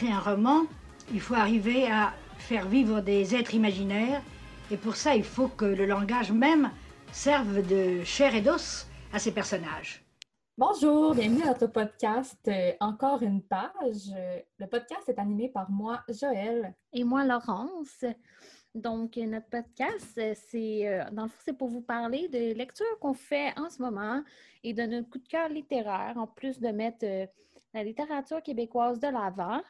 écrit un roman, il faut arriver à faire vivre des êtres imaginaires. Et pour ça, il faut que le langage même serve de chair et d'os à ces personnages. Bonjour, bienvenue à notre podcast euh, Encore une page. Euh, le podcast est animé par moi, Joël. Et moi, Laurence. Donc, notre podcast, euh, c'est dans le fond, c'est pour vous parler de lectures qu'on fait en ce moment et de notre coup de cœur littéraire, en plus de mettre la littérature québécoise de l'avant.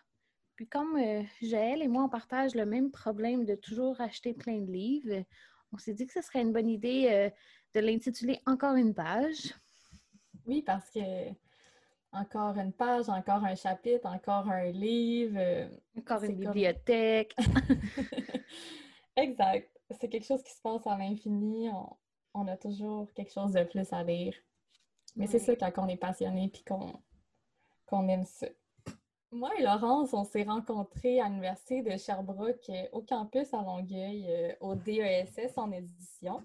Puis comme Joël et moi, on partage le même problème de toujours acheter plein de livres, on s'est dit que ce serait une bonne idée de l'intituler Encore une page. Oui, parce que encore une page, encore un chapitre, encore un livre. Euh, encore une bibliothèque. exact. C'est quelque chose qui se passe à l'infini. On, a toujours quelque chose de plus à lire. Mais c'est ça quand on est passionné et qu'on aime ça. Moi et Laurence, on s'est rencontrés à l'Université de Sherbrooke, euh, au campus à Longueuil, euh, au DESS en édition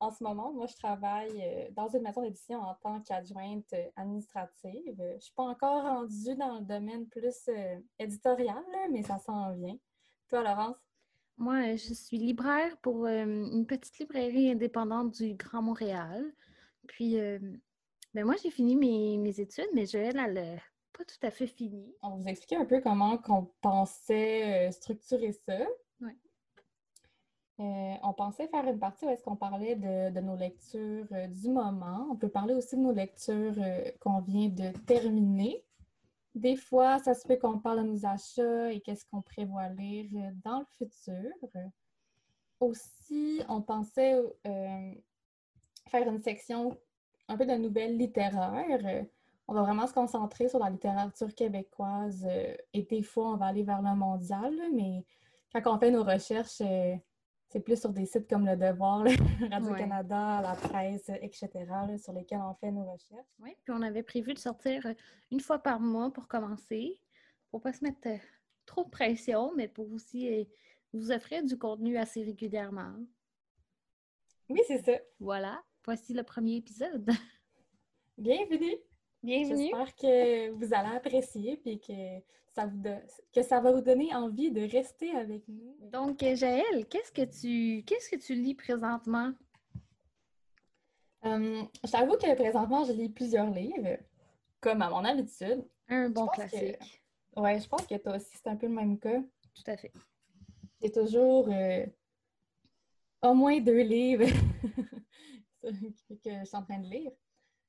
en ce moment, moi, je travaille euh, dans une maison d'édition en tant qu'adjointe administrative. Je ne suis pas encore rendue dans le domaine plus éditorial, mais ça s'en vient. Toi, Laurence? Moi, je suis libraire pour une petite librairie indépendante du Grand Montréal. Puis, ben moi, j'ai fini mes, études, mais Joël, elle pas tout à fait fini. On vous expliquait un peu comment on pensait structurer ça. Euh, on pensait faire une partie où est-ce qu'on parlait de, nos lectures euh, du moment. On peut parler aussi de nos lectures euh, qu'on vient de terminer. Des fois, ça se fait qu'on parle de nos achats et qu'est-ce qu'on prévoit lire dans le futur. Aussi, on pensait faire une section un peu de nouvelles littéraires. On va vraiment se concentrer sur la littérature québécoise et des fois, on va aller vers le mondial, mais quand on fait nos recherches, c'est plus sur des sites comme Le Devoir, Radio-Canada, la presse, etc., sur lesquels on fait nos recherches. Oui, puis on avait prévu de sortir euh, une fois par mois pour commencer, pour pas se mettre euh, trop de pression, mais pour aussi euh, vous offrir du contenu assez régulièrement. Oui, c'est ça. Voilà, voici le premier épisode. Bienvenue! Bienvenue! J'espère que vous allez apprécier et que ça, vous que ça va vous donner envie de rester avec nous. Donc, Jaël, qu'est-ce que tu qu'est-ce que tu lis présentement? Hum, je t'avoue que présentement, je lis plusieurs livres, comme à mon habitude. Un bon classique. Oui, je pense que toi aussi, c'est un peu le même cas. Tout à fait. J'ai toujours euh, au moins deux livres que je suis en train de lire.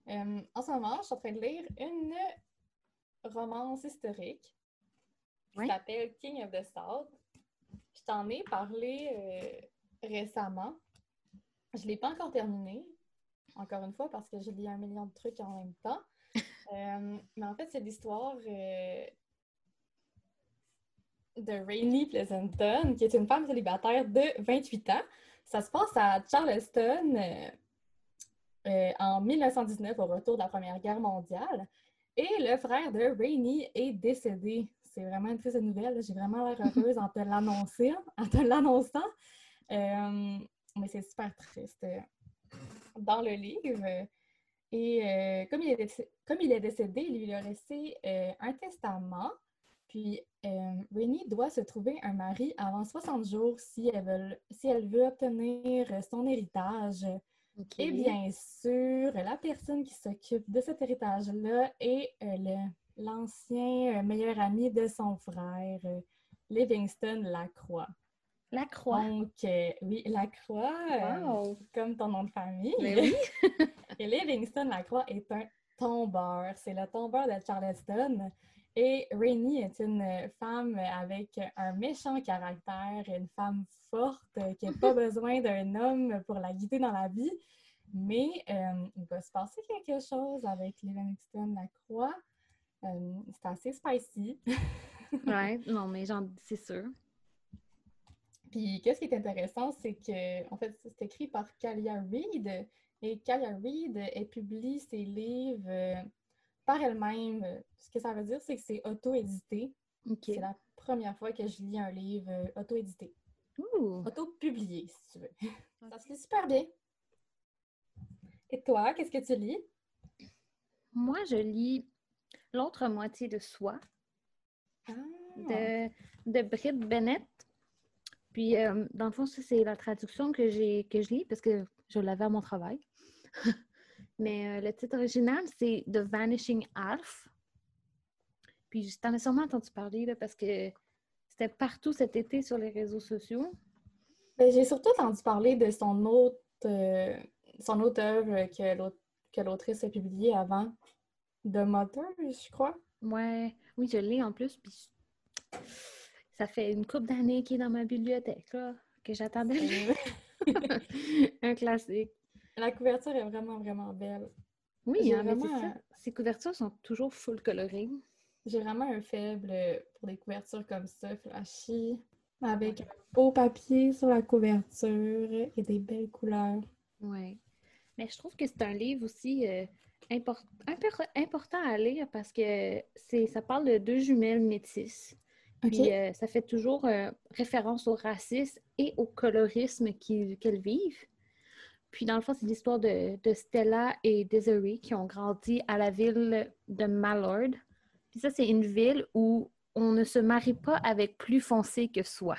Hum, en ce moment, je suis en train de lire une romance historique qui s'appelle King of the South. Je t'en ai parlé euh, récemment. Je ne l'ai pas encore terminé, encore une fois, parce que je lis un million de trucs en même temps. Euh, mais en fait, c'est l'histoire euh, de Rainey Pleasanton, qui est une femme célibataire de 28 ans. Ça se passe à Charleston en 1919, au retour de la Première Guerre mondiale. Et le frère de Rainey est décédé c'est vraiment une triste nouvelle. J'ai vraiment l'air heureuse en te l'annoncer, en te l'annonçant. Euh, mais c'est super triste euh, dans le livre. Et euh, comme, il est comme il est décédé, il lui a laissé un testament. Puis Rainy doit se trouver un mari avant 60 jours si elle veut, si elle veut obtenir son héritage. Et bien sûr, la personne qui s'occupe de cet héritage-là est le l'ancien euh, meilleur ami de son frère, euh, Livingston Lacroix. Lacroix. Donc, euh, oui, Lacroix, comme ton nom de famille. Mais oui. Et Livingston Lacroix est un tombeur. C'est le tombeur de Charleston. Et Rainey est une femme avec un méchant caractère, une femme forte qui n'a pas besoin d'un homme pour la guider dans la vie. Mais il va se passer quelque chose avec Livingston Lacroix. Euh, c'est assez spicy. ouais, non, mais c'est sûr. Puis, qu'est-ce qui est intéressant, c'est que, en fait, c'est écrit par Kalia Reed. Et Kalia Reed, elle publie ses livres euh, par elle-même. Ce que ça veut dire, c'est que c'est auto-édité. C'est la première fois que je lis un livre euh, auto-édité. Auto-publié, si tu veux. Ça se fait super bien. Et toi, qu'est-ce que tu lis? Moi, je lis L'autre moitié de soi. Ah, de, de Britt Bennett. Puis, euh, dans le fond, ça, c'est la traduction que, j'ai, que je lis parce que je l'avais à mon travail. Mais euh, le titre original, c'est The Vanishing Alf. Puis, t'en as sûrement entendu parler là, parce que c'était partout cet été sur les réseaux sociaux. J'ai surtout entendu parler de son autre, euh, son autre œuvre que, l'autrice a publiée avant, The Mother, je crois. Ouais, oui, je l'ai en plus. Puis ça fait une couple d'années qu'il est dans ma bibliothèque, là, que j'attendais. un classique. La couverture est vraiment, vraiment belle. Oui, hein, vraiment... Ces couvertures sont toujours full colorées. J'ai vraiment un faible pour des couvertures comme ça, flashy, avec un beau papier sur la couverture et des belles couleurs. Oui. Mais je trouve que c'est un livre aussi euh, important à lire parce que c'est ça parle de deux jumelles métisses. Puis euh, ça fait toujours euh, référence au racisme et au colorisme qu'elles vivent. Puis dans le fond, c'est l'histoire de, Stella et Desiree qui ont grandi à la ville de Mallard. Puis ça, c'est une ville où on ne se marie pas avec plus foncé que soi.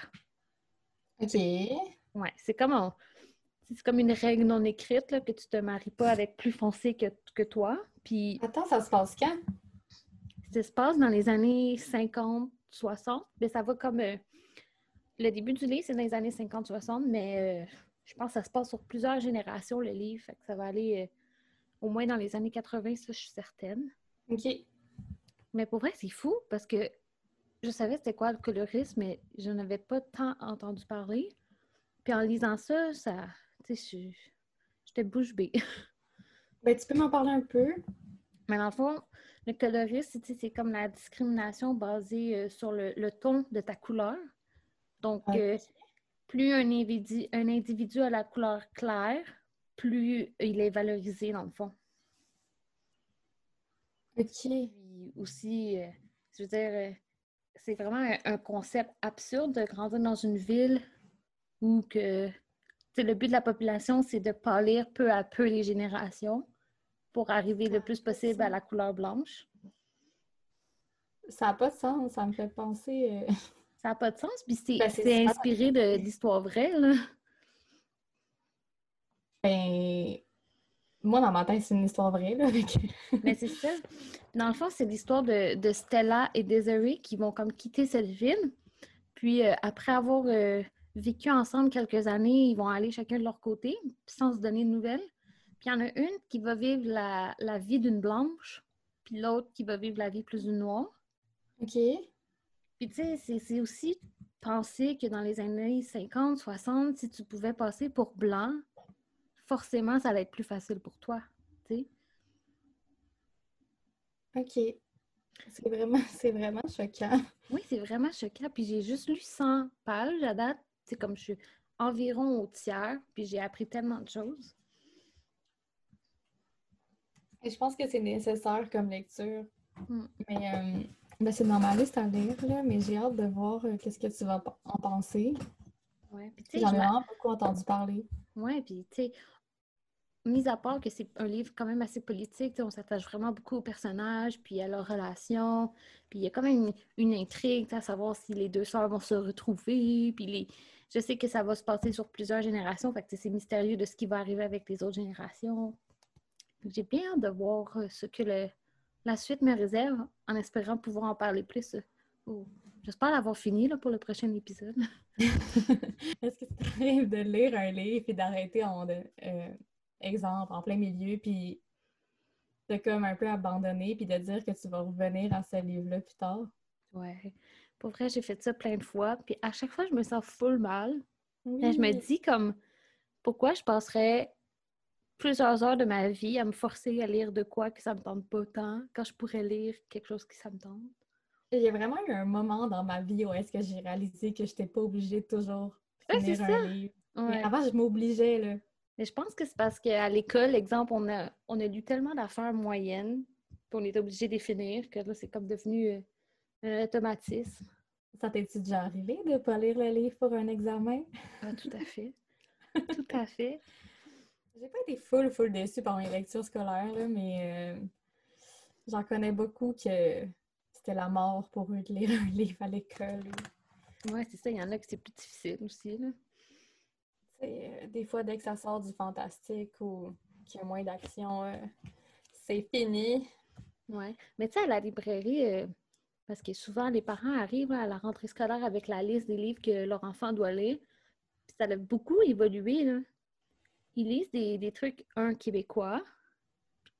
OK. Ouais, c'est comme, c'est comme une règle non écrite là, que tu te maries pas avec plus foncé que, que toi. Puis... Attends, ça se passe quand? Ça se passe dans les années 50, 60. Mais ça va comme. Euh, le début du livre, c'est dans les années 50-60, mais euh, je pense que ça se passe sur plusieurs générations, le livre. Fait que ça va aller euh, au moins dans les années 80, ça, je suis certaine. OK. Mais pour vrai, c'est fou parce que je savais c'était quoi le colorisme, mais je n'avais pas tant entendu parler. Puis en lisant ça, ça. Tu sais, j'étais bouche bée. ben, tu peux m'en parler un peu? Mais dans le fond, le colorisme, c'est comme la discrimination basée euh, sur le, ton de ta couleur. Donc, euh, plus un individu, un individu a la couleur claire, plus il est valorisé dans le fond. OK. aussi, euh, je veux dire, c'est vraiment un, concept absurde de grandir dans une ville où que le but de la population, c'est de pâlir peu à peu les générations pour arriver le plus possible à la couleur blanche. Ça n'a pas de sens, ça me fait penser. Euh, ça n'a pas de sens, puis c'est ben, inspiré de l'histoire vraie, là. Ben, moi, dans ma tête, c'est une histoire vraie, là. Avec... Mais c'est ça. Dans le fond, c'est l'histoire de, Stella et Desiree qui vont comme quitter cette ville. Puis, euh, après avoir euh, vécu ensemble quelques années, ils vont aller chacun de leur côté, sans se donner de nouvelles. Puis il y en a une qui va vivre la, vie d'une blanche, puis l'autre qui va vivre la vie plus d'une noire. OK. Puis tu sais, c'est aussi penser que dans les années 50, 60, si tu pouvais passer pour blanc, forcément, ça allait être plus facile pour toi, tu sais. OK. C'est vraiment, vraiment choquant. Oui, c'est vraiment choquant. Puis j'ai juste lu 100 pages à date. C'est comme je suis environ au tiers, puis j'ai appris tellement de choses je pense que c'est nécessaire comme lecture. Hmm. Mais euh, ben, c'est dans ma liste à lire, là, mais j'ai hâte de voir euh, qu'est-ce que tu vas en penser. Ouais, J'en ai vraiment beaucoup entendu parler. Oui, puis tu sais, mis à part que c'est un livre quand même assez politique, on s'attache vraiment beaucoup aux personnages, puis à leurs relations, puis il y a quand même une, intrigue à savoir si les deux sœurs vont se retrouver, puis les... je sais que ça va se passer sur plusieurs générations, fait que c'est mystérieux de ce qui va arriver avec les autres générations. J'ai bien hâte de voir euh, ce que la suite me réserve en espérant pouvoir en parler plus. Oh, j'espère l'avoir fini là, pour le prochain épisode. Est-ce que tu arrives de lire un livre et d'arrêter en euh, exemple en plein milieu puis de comme un peu abandonner puis de dire que tu vas revenir à ce livre-là plus tard? Ouais. Pour vrai, j'ai fait ça plein de fois. Puis à chaque fois, je me sens full mal. Je me dis comme pourquoi je passerais plusieurs heures de ma vie à me forcer à lire de quoi que ça me tente pas tant, quand je pourrais lire quelque chose qui ça me tente. Il y a vraiment eu un moment dans ma vie où est-ce que j'ai réalisé que je n'étais pas obligée de toujours finir un livre. avant, je m'obligeais, là. Mais je pense que c'est parce qu'à l'école, exemple, on a, on a lu tellement d'affaires moyennes qu'on est obligé de les finir que là, c'est comme devenu euh, un automatisme. Ça t'est-tu déjà arrivé de ne pas lire le livre pour un examen? Ah, tout à fait. tout à fait. J'ai pas été full, full déçue par mes lectures scolaires, mais euh, j'en connais beaucoup que c'était la mort pour eux de lire un livre à l'école. Ouais, c'est ça. Il y en a que c'est plus difficile aussi. Là. Euh, des fois, dès que ça sort du fantastique ou qu'il y a moins d'action, euh, c'est fini. Ouais. Mais tu sais, à la librairie, parce que souvent, les parents arrivent à la rentrée scolaire avec la liste des livres que leur enfant doit lire. Puis ça a beaucoup évolué. Là. Ils lisent des, des trucs, un québécois,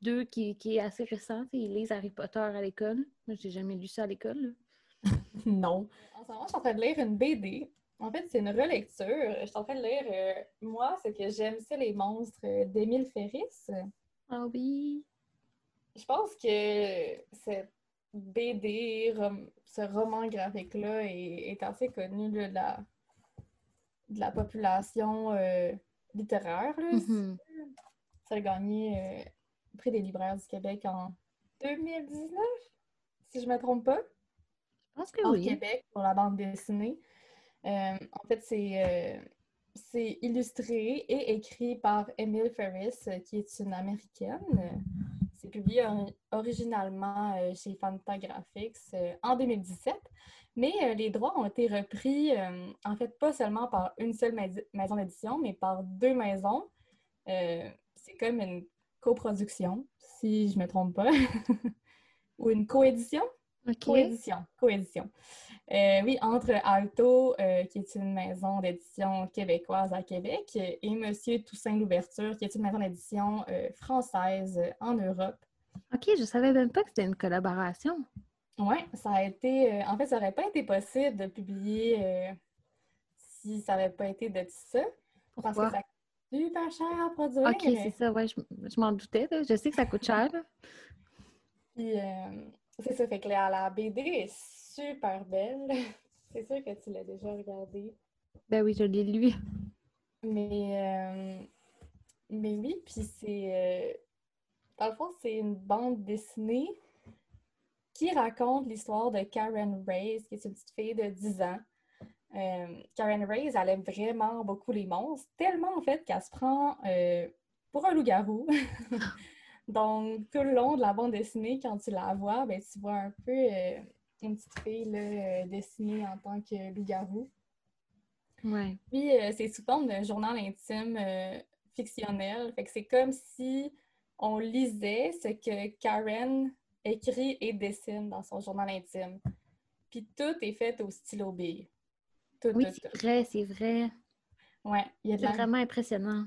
deux qui, qui est assez récent. Ils lisent Harry Potter à l'école. Moi, j'ai jamais lu ça à l'école. non. En ce moment, je suis en train de lire une BD. En fait, c'est une relecture. Je suis en train de lire, euh, moi, ce que j'aime, c'est les monstres d'Émile Ferris. Ah oui. Je pense que cette BD, ce roman graphique-là est, assez connu de, la, de la population euh, littéraire. Mm-hmm. Ça a gagné euh, le prix des libraires du Québec en 2019, si je ne me trompe pas. Je pense que au oui. Québec pour la bande dessinée. Euh, en fait, c'est illustré et écrit par Emile Ferris, qui est une Américaine. Publié originalement euh, chez Fantagraphics euh, en 2017, mais euh, les droits ont été repris, en fait, pas seulement par une seule maison d'édition, mais par deux maisons. c'est comme une coproduction, si je ne me trompe pas, ou une coédition. Coédition, coédition. oui, entre Alto, qui est une maison d'édition québécoise à Québec, et Monsieur Toussaint Louverture, qui est une maison d'édition française en Europe. OK, je savais même pas que c'était une collaboration. Oui, ça a été. en fait, ça n'aurait pas été possible de publier si ça n'avait pas été de ça. Pourquoi? Parce que ça coûte super cher à produire. OK, c'est ça, ouais, je, m'en doutais. Je sais que ça coûte cher. Puis, c'est ça, fait que la, la BD est super belle. c'est sûr que tu l'as déjà regardée. Ben oui, je l'ai lu. Mais, euh, mais oui, puis c'est. Euh, dans le fond, c'est une bande dessinée qui raconte l'histoire de Karen Reyes, qui est une petite fille de 10 ans. Euh, Karen Reyes, elle aime vraiment beaucoup les monstres, tellement en fait qu'elle se prend pour un loup-garou. Donc, tout le long de la bande dessinée, quand tu la vois, ben, tu vois un peu euh, une petite fille là, euh, dessinée en tant que loup-garou. Ouais. Puis, euh, c'est sous forme d'un journal intime fictionnel. Fait que c'est comme si on lisait ce que Karen écrit et dessine dans son journal intime. Puis, tout est fait au stylo bille. oui, c'est vrai, c'est vrai. Ouais, il y a C'est vraiment impressionnant.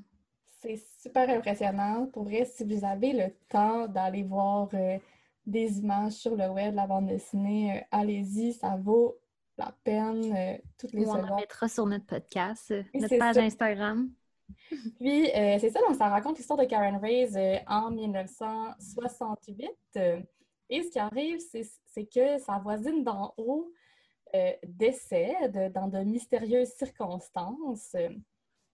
C'est super impressionnant. Pour vrai, si vous avez le temps d'aller voir euh, des images sur le web, la bande dessinée, euh, allez-y, ça vaut la peine. Euh, toutes les On secondes. la mettra sur notre podcast, notre page Instagram. Puis, c'est ça, donc ça raconte l'histoire de Karen Reyes en 1968. et ce qui arrive, c'est que sa voisine d'en haut décède dans de mystérieuses circonstances.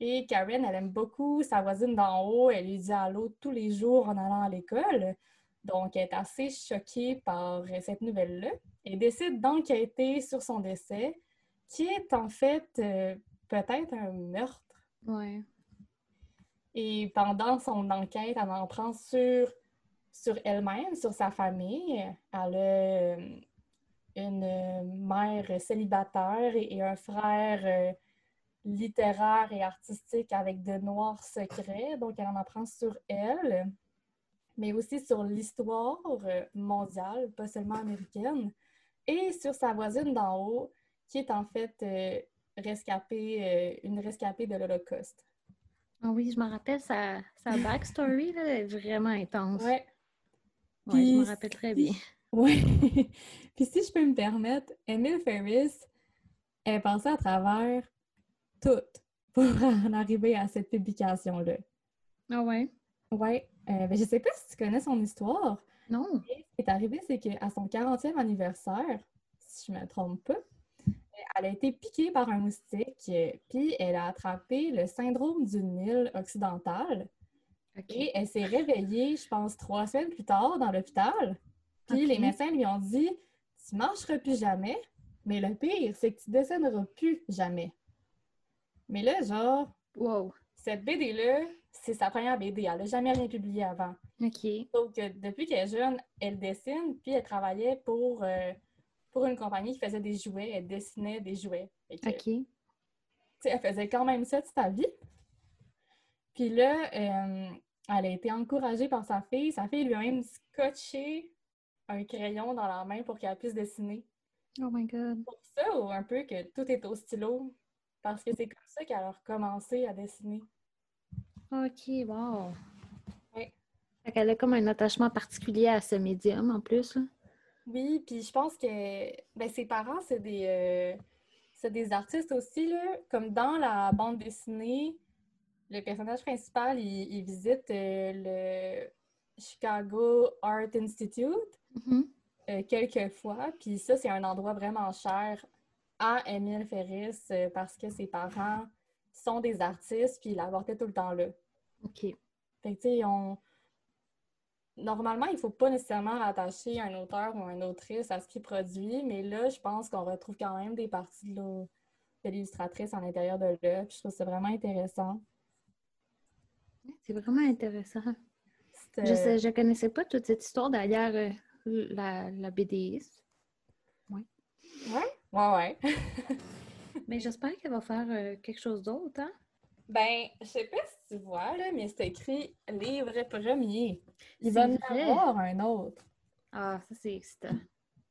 Et Karen, elle aime beaucoup sa voisine d'en haut. Elle lui dit allô tous les jours en allant à l'école. Donc, elle est assez choquée par cette nouvelle-là et décide d'enquêter sur son décès, qui est en fait euh, peut-être un meurtre. Ouais. Et pendant son enquête, elle en prend sur, sur elle-même, sur sa famille. Elle a euh, une mère célibataire et, un frère. Littéraire et artistique avec de noirs secrets. Donc, elle en apprend sur elle, mais aussi sur l'histoire euh, mondiale, pas seulement américaine, et sur sa voisine d'en haut, qui est en fait euh, rescapée, euh, une rescapée de l'Holocauste. Ah oui, je me rappelle, sa, sa backstory là, est vraiment intense. Ouais, je me rappelle très bien. Oui. Puis si je peux me permettre, Emile Ferris est passé à travers tout pour en arriver à cette publication-là. Ah ouais? Ouais. Euh, ben, je sais pas si tu connais son histoire. Non. ce qui est arrivé, c'est qu'à son 40e anniversaire, si je me trompe pas, elle a été piquée par un moustique, puis elle a attrapé le syndrome du Nil occidental. Et elle s'est réveillée, je pense, trois semaines plus tard dans l'hôpital. Puis les médecins lui ont dit Tu marcheras plus jamais, mais le pire, c'est que tu descendras plus jamais. Mais là, genre, wow. cette BD-là, c'est sa première BD. Elle n'a jamais rien publié avant. OK. Donc, depuis qu'elle est jeune, elle dessine, puis elle travaillait pour euh, pour une compagnie qui faisait des jouets. Elle dessinait des jouets. Que, OK. tu sais, elle faisait quand même ça de sa vie. Puis là, euh, elle a été encouragée par sa fille. Sa fille lui a même scotché un crayon dans la main pour qu'elle puisse dessiner. Oh my God. Pour ça, ou un peu que tout est au stylo, parce que c'est comme ça qu'elle a recommencé à dessiner. OK, wow. Ouais. Fait qu'elle a comme un attachement particulier à ce médium en plus. Là. Oui, puis je pense que ben, ses parents, c'est des, euh, c'est des artistes aussi, là. Comme dans la bande dessinée, le personnage principal, il, il visite euh, le Chicago Art Institute Mhm. euh, quelques fois. Puis ça, c'est un endroit vraiment cher à Émile Ferris euh, parce que ses parents sont des artistes, puis il la portait tout le temps là. OK. Fait que, tu sais, on... Normalement, il ne faut pas nécessairement rattacher un auteur ou une autrice à ce qu'il produit, mais là, je pense qu'on retrouve quand même des parties de l'illustratrice à l'intérieur de. Puis je trouve ça vraiment intéressant. C'est vraiment intéressant. C'est, Je euh, sais, je connaissais pas toute cette histoire derrière euh, la, la BDiste. Ouais, ouais. Mais j'espère qu'elle va faire euh, quelque chose d'autre, hein? Ben, je sais pas si tu vois, là, mais c'est écrit livre premier. Il va en avoir un autre. Ah, ça c'est excitant.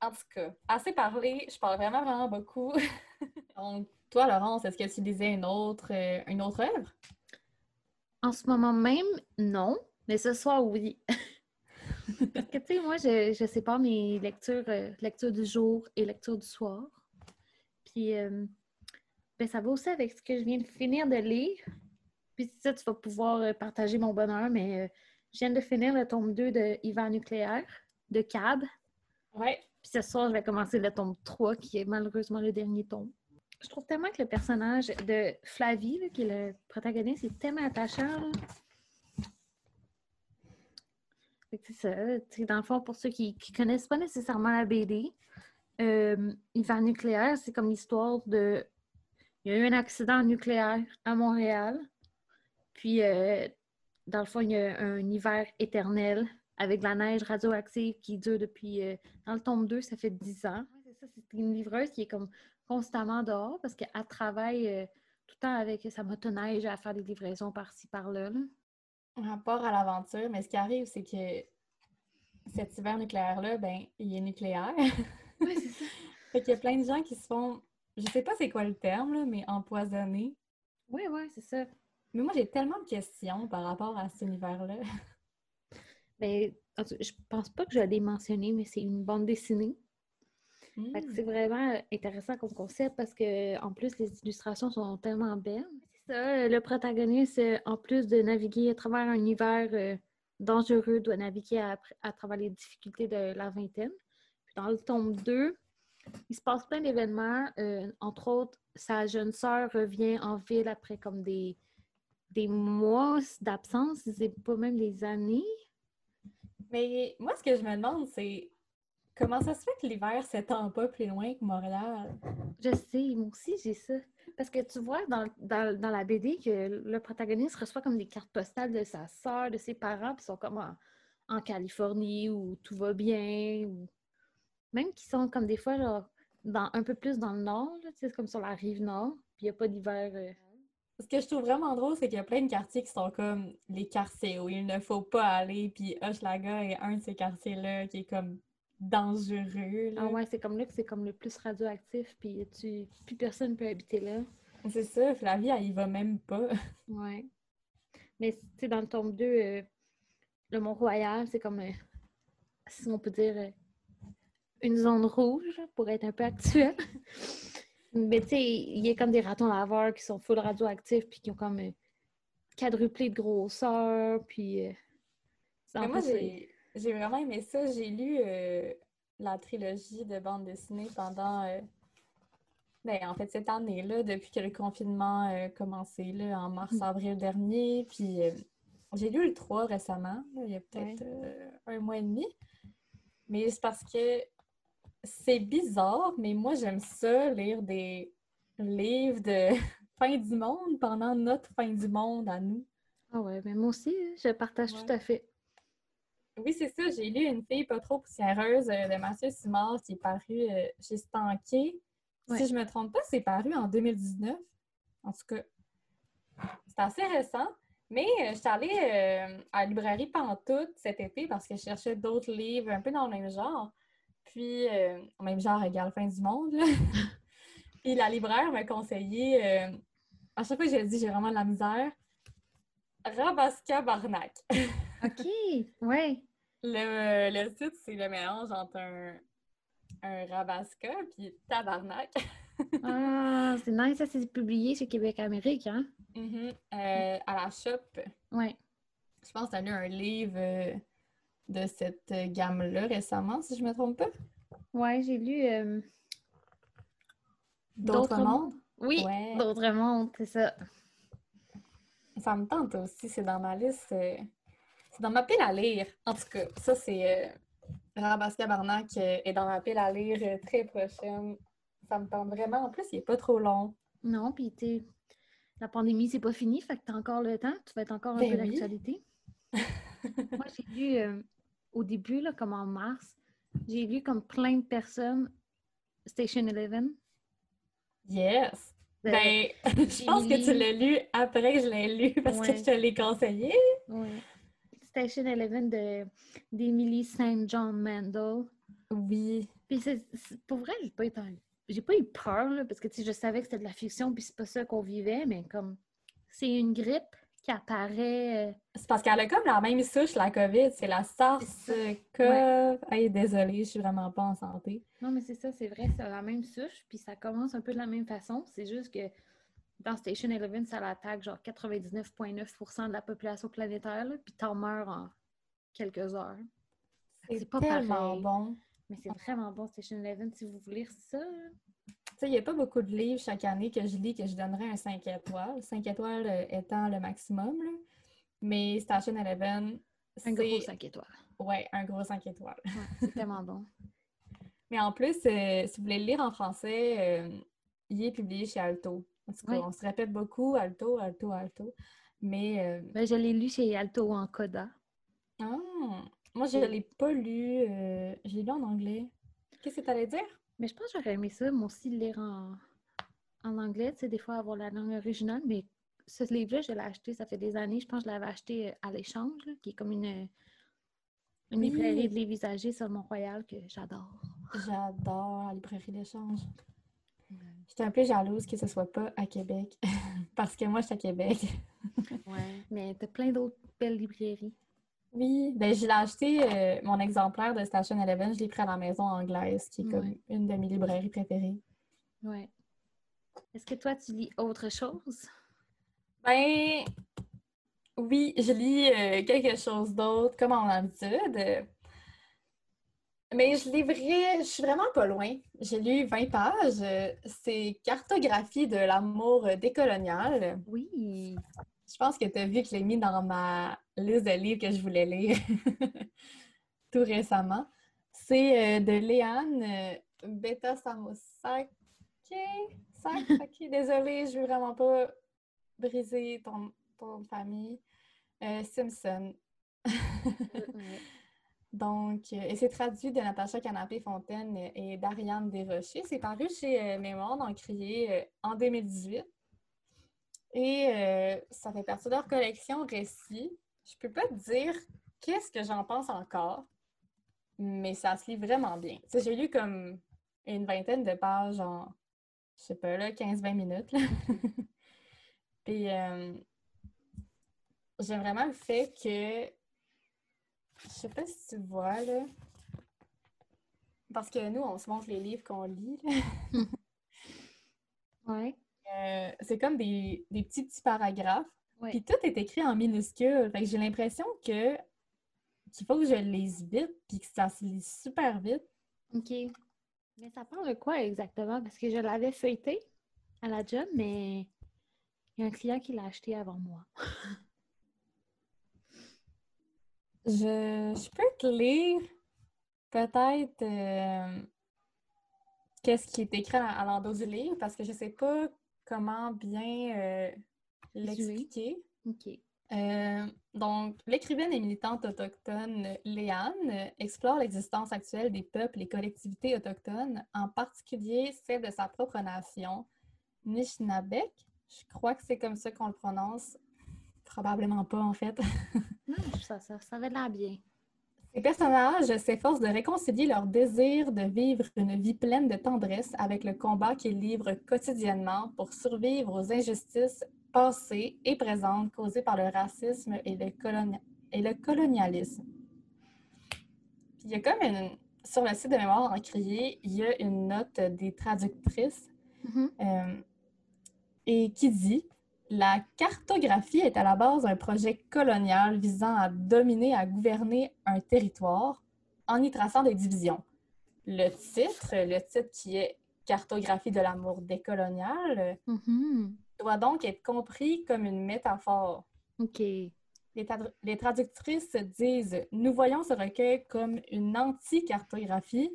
En tout cas, assez parlé, je parle vraiment, vraiment beaucoup. Donc, toi, Laurence, est-ce que tu lisais une autre, euh, une autre œuvre? En ce moment même, non, mais ce soir, oui. Parce que, tu sais, moi, je, je sépare mes lectures, euh, lecture du jour et lecture du soir. Puis, euh, ben, ça va aussi avec ce que je viens de finir de lire. Puis, ça, tu vas pouvoir euh, partager mon bonheur, mais euh, je viens de finir le tome 2 de Hiver nucléaire, de Cab. Ouais. Puis ce soir, je vais commencer le tome 3, qui est malheureusement le dernier tome. Je trouve tellement que le personnage de Flavie, là, qui est le protagoniste, est tellement attachant. c'est ça. Dans le fond, pour ceux qui ne connaissent pas nécessairement la BD, euh, Hiver nucléaire, c'est comme l'histoire de... Il y a eu un accident nucléaire à Montréal. Puis, euh, dans le fond, il y a un hiver éternel avec de la neige radioactive qui dure depuis... euh, dans le tome 2, ça fait 10 ans. C'est ça, c'est une livreuse qui est comme constamment dehors parce qu'elle travaille euh, tout le temps avec sa motoneige à faire des livraisons par-ci, par-là. là. rapport à l'aventure, mais ce qui arrive, c'est que cet hiver nucléaire-là, ben, il est nucléaire. Ouais, c'est ça. fait qu'il y a plein de gens qui se font, je sais pas c'est quoi le terme, là, mais empoisonnés. Oui, oui, c'est ça. Mais moi, j'ai tellement de questions par rapport à cet univers-là. Mais en tout- je pense pas que je l'ai mentionné, mais c'est une bande dessinée. Fait que Hmm. c'est vraiment intéressant comme concept parce que en plus les illustrations sont tellement belles. C'est ça, le protagoniste, euh, en plus de naviguer à travers un hiver euh, dangereux, doit naviguer à, à travers les difficultés de la vingtaine. Dans le tome 2, il se passe plein d'événements. euh, entre autres, sa jeune sœur revient en ville après comme des, des mois d'absence, c'est pas même des années. Mais moi, ce que je me demande, c'est comment ça se fait que l'hiver s'étend pas plus loin que Montréal? Je sais, moi aussi, j'ai ça. Parce que tu vois dans, dans- dans la BD que le protagoniste reçoit comme des cartes postales de sa sœur, de ses parents, puis ils sont comme en, en Californie où tout va bien, ou même qui sont comme des fois genre, dans, un peu plus dans le nord, sais, comme sur la rive nord, puis il n'y a pas d'hiver. euh. Ce que je trouve vraiment drôle, c'est qu'il y a plein de quartiers qui sont comme les quartiers où il ne faut pas aller, puis Hochelaga est un de ces quartiers-là qui est comme dangereux. là. Ah ouais, c'est comme là que c'est comme le plus radioactif, puis tu, plus personne peut habiter là. C'est ça, Flavie, elle y va même pas. Ouais. Mais tu sais, dans le tome 2, euh, le Mont-Royal, c'est comme, euh, si on peut dire, une zone rouge pour être un peu actuel. Mais tu sais, il y a comme des ratons laveurs qui sont full radioactifs puis qui ont comme euh, quadruplé de grosseur. Puis. euh, Mais moi, j'ai j'ai vraiment aimé ça. J'ai lu euh, la trilogie de bande dessinée pendant, ben, en fait, cette année-là, depuis que le confinement a commencé, là, en mars-avril dernier. Puis j'ai lu le 3 récemment, là, il y a peut-être un mois et demi. Mais c'est parce que c'est bizarre, mais moi, j'aime ça, lire des livres de fin du monde pendant notre fin du monde à nous. Ah ouais, mais moi aussi, je partage Ouais. tout à fait. oui, c'est ça. J'ai lu Une fille pas trop poussiéreuse euh, de Mathieu Simard qui est paru euh, chez Stanké. Ouais. Si je me trompe pas, c'est paru en 2019. En tout cas, c'est assez récent. Mais euh, je suis allée à la librairie Pantoute cet été parce que je cherchais d'autres livres un peu dans le même genre. Puis, euh, même genre égale fin du monde. là. Puis la libraire m'a conseillé, euh, à chaque fois que j'ai dit j'ai vraiment de la misère, Rabaska Barnac. OK, ouais. Le, le titre, c'est le mélange entre un, un Rabaska puis Tabarnak. Ah, c'est nice, ça c'est publié chez Québec Amérique, hein? Euh, à la shop, Ouais. je pense que tu as lu un livre euh, de cette euh, gamme-là récemment, si je me trompe pas? Ouais, j'ai lu euh, D'autres mondes? Oui, Ouais. d'autres mondes, c'est ça. Ça me tente aussi, c'est dans ma liste. euh, c'est dans ma pile à lire. En tout cas, ça, c'est. Euh, Rabaska Barnac est dans ma pile à lire très prochaine. Ça me tente vraiment. En plus, il est pas trop long. Non, puis tu la pandémie, c'est pas fini, fait que t'as encore le temps, tu vas être encore un Ben peu oui. d'actualité. Moi, j'ai lu euh, au début, là, comme en mars, j'ai lu comme plein de personnes Station Eleven. Yes! Euh, Ben, je pense que tu l'as lu après que je l'ai lu parce que je te l'ai conseillé. ouais. Station Eleven de d'Emily St. John Mandel. Oui. Puis c'est, c'est- pour vrai, j'ai pas été en- j'ai pas eu peur, là, parce que je savais que c'était de la fiction, puis c'est pas ça qu'on vivait, mais comme c'est une grippe qui apparaît. euh, C'est parce qu'elle a comme la même souche, la COVID. C'est la SARS-CoV. Hey, désolée, je suis vraiment pas en santé. Non, mais c'est ça, c'est vrai, c'est la même souche, puis ça commence un peu de la même façon. C'est juste que dans Station Eleven, ça l'attaque genre 99,9% de la population planétaire, là, puis t'en meurs en quelques heures. C'est C'est pas tellement pareil. bon. Mais c'est vraiment bon, Station Eleven, si vous voulez lire ça. Là. Tu sais, il n'y a pas beaucoup de livres chaque année que je lis que je donnerais un 5 étoiles. 5 étoiles euh, étant le maximum. là. Mais Station Eleven, Un gros c'est 5 étoiles. ouais, un gros 5 étoiles. Ouais, c'est tellement bon. Mais en plus, euh, si vous voulez le lire en français, euh, il est publié chez Alto. En tout cas, Oui. on se répète beaucoup, Alto, Alto, Alto. Mais Ben, je l'ai lu chez Alto en Coda. ah, moi, je ne l'ai pas lu. je l'ai lu en anglais. Qu'est-ce que tu allais dire? Mais je pense que j'aurais aimé ça, moi aussi, le lire en, en anglais, tu sais, des fois avoir la langue originale, mais ce livre-là, je l'ai acheté, ça fait des années, je pense que je l'avais acheté euh, à l'échange, qui est comme une, une Oui. librairie de usagés sur Mont-Royal que j'adore. J'adore la librairie d'échange. J'étais un peu jalouse que ce soit pas à Québec. Parce que moi, je suis à Québec. Ouais. Mais t'as plein d'autres belles librairies. Oui, ben je l'ai acheté, euh, mon exemplaire de Station Eleven, je l'ai pris à la maison anglaise, qui est comme Ouais. une de mes librairies préférées. Ouais. Est-ce que toi, tu lis autre chose? Ben, oui, je lis euh, quelque chose d'autre, comme en habitude. Mais je livrais, je suis vraiment pas loin. J'ai lu 20 pages. C'est Cartographie de l'amour décolonial. Oui. Je pense que tu as vu que je l'ai mis dans ma liste de livres que je voulais lire tout récemment. C'est euh, de Léane euh, Beta Samosake. Désolée, je veux vraiment pas briser ton, ton famille. Euh, Simpson. Donc, et c'est traduit de Natacha Canapé-Fontaine et d'Ariane Desrochers. C'est paru chez Mémoire d'Encrier euh, en 2018. Et euh, ça fait partie de leur collection récits. Je peux pas te dire qu'est-ce que j'en pense encore, mais ça se lit vraiment bien. J'ai lu comme une vingtaine de pages en, je sais pas, là, 15-20 minutes. Puis, euh, j'aime vraiment le fait que je sais pas si tu vois, là. Parce que nous, on se montre les livres qu'on lit. Ouais. Euh, c'est comme des, des petits petits paragraphes. Puis tout est écrit en minuscules. Fait que j'ai l'impression que qu'il faut que je lise vite, puis que ça se lit super vite. OK. Mais ça parle de quoi exactement? Parce que je l'avais feuilleté à la job, mais il y a un client qui l'a acheté avant moi. Je, je peux te lire peut-être euh, qu'est-ce qui est écrit à, à l'endos du livre, parce que je sais pas comment bien euh, l'expliquer. OK. Euh, donc, l'écrivaine et militante autochtone Léane explore l'existence actuelle des peuples et collectivités autochtones, en particulier celle de sa propre nation, Nishnabek. Je crois que c'est comme ça qu'on le prononce. Probablement pas, en fait. non, ça, ça, ça avait l'air bien. Ces personnages s'efforcent de réconcilier leur désir de vivre une vie pleine de tendresse avec le combat qu'ils livrent quotidiennement pour survivre aux injustices passées et présentes causées par le racisme et le, et le colonialisme. il y a comme une... Sur le site de Mémoire en crier, il y a une note des traductrices mm-hmm. euh, et qui dit la cartographie est à la base d'un projet colonial visant à dominer, à gouverner un territoire en y traçant des divisions. Le titre, le titre qui est Cartographie de l'amour décolonial, mm-hmm. doit donc être compris comme une métaphore. OK. Les, traductrices disent Nous voyons ce recueil comme une anti-cartographie,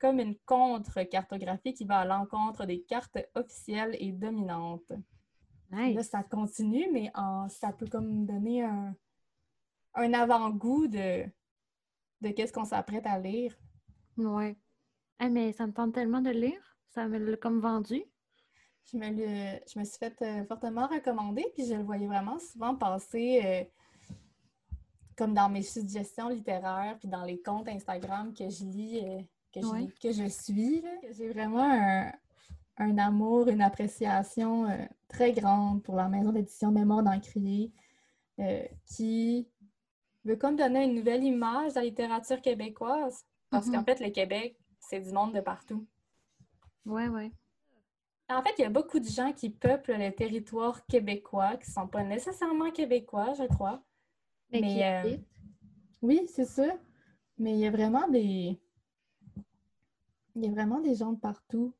comme une contre-cartographie qui va à l'encontre des cartes officielles et dominantes. Là, ça continue, mais ça peut comme donner un, avant-goût de, de qu'est-ce qu'on s'apprête à lire. Ouais. Ah, mais ça me tente tellement de lire. Ça me l'a comme vendu. Je me, je me suis fait euh, fortement recommander, puis je le voyais vraiment souvent passer euh, comme dans mes suggestions littéraires, puis dans les comptes Instagram que je lis, euh, que, je, que je suis. J'ai vraiment un, un amour, une appréciation euh, très grande pour la maison d'édition Mémoire d'Encrier, euh, qui veut comme donner une nouvelle image de la littérature québécoise. Parce qu'en mhm. fait, le Québec, c'est du monde de partout. Oui, oui. En fait, il y a beaucoup de gens qui peuplent le territoire québécois, qui ne sont pas nécessairement québécois, je crois. Mais, euh, oui, c'est ça. Mais il y a vraiment des. Il y a vraiment des gens de partout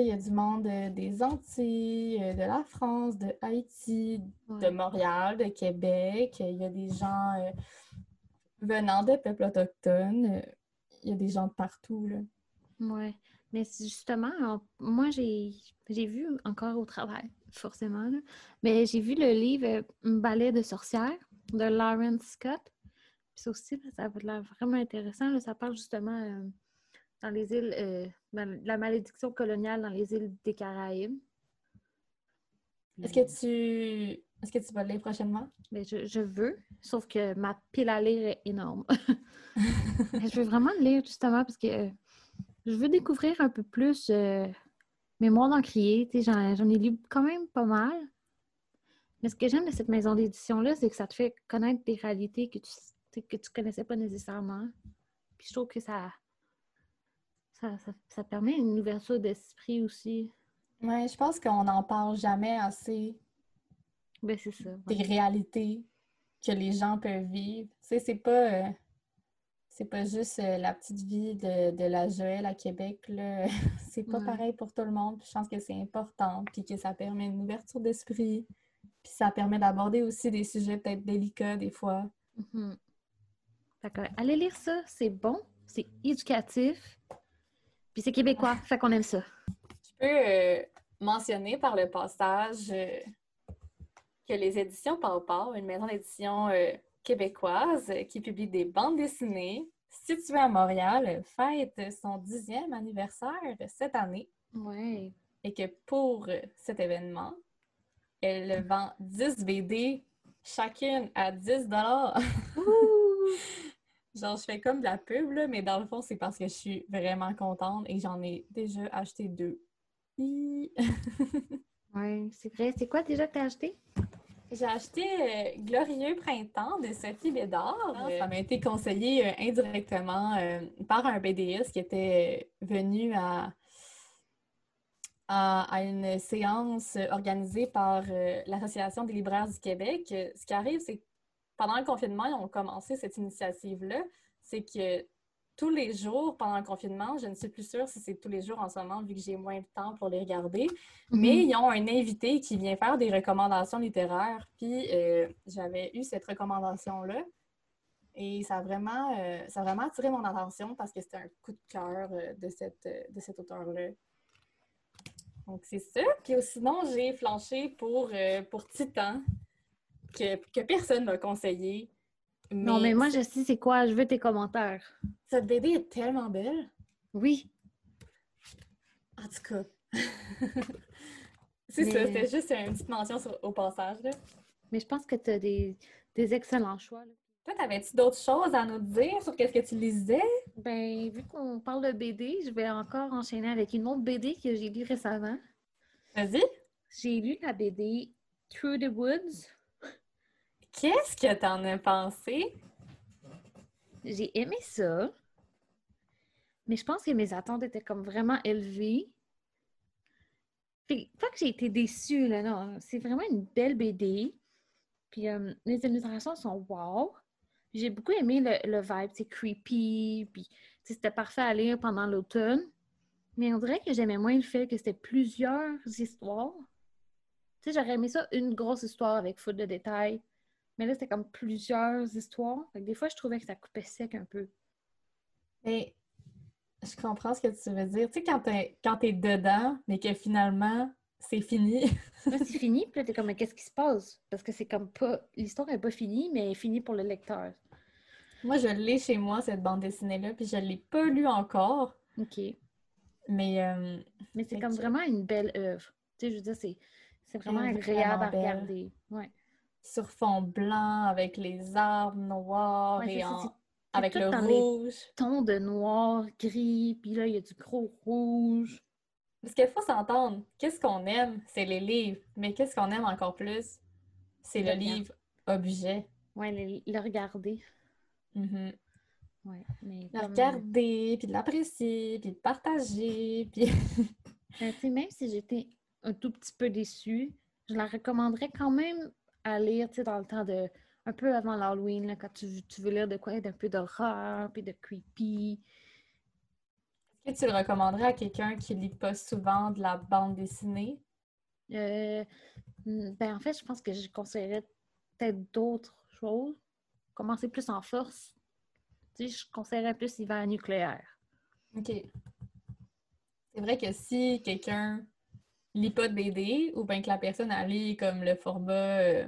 il y a du monde euh, des Antilles, euh, de la France, de Haïti, de Montréal, de Québec. Il y a des gens euh, venant de peuples autochtones. Il y a des gens de partout. Oui. Mais justement, moi, j'ai vu encore au travail, forcément, mais j'ai vu le livre Ballet de sorcière de Lauren Scott. Puis aussi, ça a l'air vraiment intéressant. ça parle justement dans les îles, euh, la malédiction coloniale dans les îles des Caraïbes. Est-ce que tu est-ce que tu vas le lire prochainement? Mais je, veux, sauf que ma pile à lire est énorme. je veux vraiment le lire justement parce que euh, je veux découvrir un peu plus euh, Mémoire d'encrier. J'en ai lu quand même pas mal. Mais ce que j'aime de cette maison d'édition-là, c'est que ça te fait connaître des réalités que tu que tu connaissais pas nécessairement. Puis je trouve que ça, ça, permet une ouverture d'esprit aussi. Oui, je pense qu'on n'en parle jamais assez. Ben, c'est ça. Des réalités que les gens peuvent vivre. Tu sais, c'est pas. Euh, c'est pas juste euh, la petite vie de, la Joël à Québec. C'est pas pareil pour tout le monde. je pense que c'est important. Puis que ça permet une ouverture d'esprit. Puis ça permet d'aborder aussi des sujets peut-être délicats des fois. Mm D'accord. Allez lire ça, c'est bon, c'est éducatif. Puis c'est québécois, fait qu'on aime ça. Je peux euh, mentionner par le passage euh, que les éditions Pau une maison d'édition euh, québécoise qui publie des bandes dessinées, située à Montréal, fête son dixième anniversaire cette année. Ouais. Et que pour cet événement, elle vend 10 BD chacune à 10 dollars. Genre, je fais comme de la pub, là, mais dans le fond, c'est parce que je suis vraiment contente et j'en ai déjà acheté deux. oui, c'est vrai. C'est quoi déjà que tu as acheté? J'ai acheté euh, Glorieux Printemps de Sophie Bédard. Ah, ça m'a été conseillé euh, indirectement euh, par un BDS qui était venu à, à, une séance organisée par l'Association des libraires du Québec. Ce qui arrive, c'est que pendant le confinement, ils ont commencé cette initiative-là. C'est que tous les jours pendant le confinement, je ne suis plus sûre si c'est tous les jours en ce moment, vu que j'ai moins de temps pour les regarder, mhm. mais ils ont un invité qui vient faire des recommandations littéraires. Puis euh, j'avais eu cette recommandation-là. Et ça a, vraiment, euh, ça a vraiment attiré mon attention parce que c'était un coup de cœur euh, de, cette, de cet auteur-là. Donc, c'est ça. Puis sinon, j'ai flanché pour, pour Titan, que, que personne m'a conseillé. Non, mais moi, je sais c'est quoi. Je veux tes commentaires. Cette BD est tellement belle. Oui. En tout cas. c'est ça, c'était juste une petite mention au passage. Là. Mais je pense que tu as des, des, excellents choix. Là. Toi, t'avais-tu d'autres choses à nous dire sur qu'est-ce que tu lisais? Ben, vu qu'on parle de BD, je vais encore enchaîner avec une autre BD que j'ai lue récemment. Vas-y. J'ai lu la BD Through the Woods. Qu'est-ce que t'en as pensé? J'ai aimé ça. Mais je pense que mes attentes étaient comme vraiment élevées. pas que j'ai été déçue, là, non. C'est vraiment une belle BD. Puis euh, les illustrations sont wow. J'ai beaucoup aimé le, vibe, c'est creepy, puis c'était parfait à lire pendant l'automne. Mais on dirait que j'aimais moins le fait que c'était plusieurs histoires. Tu sais, j'aurais aimé ça une grosse histoire avec foot de détails. Mais là, c'était comme plusieurs histoires. des fois, je trouvais que ça coupait sec un peu. Mais je comprends ce que tu veux dire. Tu sais, quand t'es, quand es dedans, mais que finalement, c'est fini. c'est fini, puis là, t'es comme, mais qu'est-ce qui se passe? Parce que c'est comme pas. L'histoire n'est pas finie, mais elle est finie pour le lecteur. Moi, je l'ai chez moi, cette bande dessinée-là, puis je l'ai pas lue encore. OK. Mais. Euh, mais c'est comme vraiment une belle œuvre. Tu sais, je veux dire, c'est, c'est vraiment agréable à regarder. Ouais. Sur fond blanc, avec les arbres noirs et avec le rouge. Ton de noir, gris, puis là, il y a du gros rouge. Parce qu'il faut s'entendre, qu'est-ce qu'on aime, c'est les livres. Mais qu'est-ce qu'on aime encore plus, c'est le, livre objet. Oui, le, regarder. Mm-hmm. Ouais, mais le regarder, puis de l'apprécier, puis de partager. Puis... Ben, même si j'étais un tout petit peu déçue, je la recommanderais quand même à lire dans le temps de. un peu avant l'Halloween, quand tu, tu, veux lire de quoi d'un peu d'horreur, puis de creepy. Est-ce que tu le recommanderais à quelqu'un qui lit pas souvent de la bande dessinée? Euh, ben en fait, je pense que je conseillerais peut-être d'autres choses. Commencer plus en force. Tu sais, je conseillerais plus hiver nucléaire. OK. C'est vrai que si quelqu'un de BD ou bien que la personne a lu comme le format euh,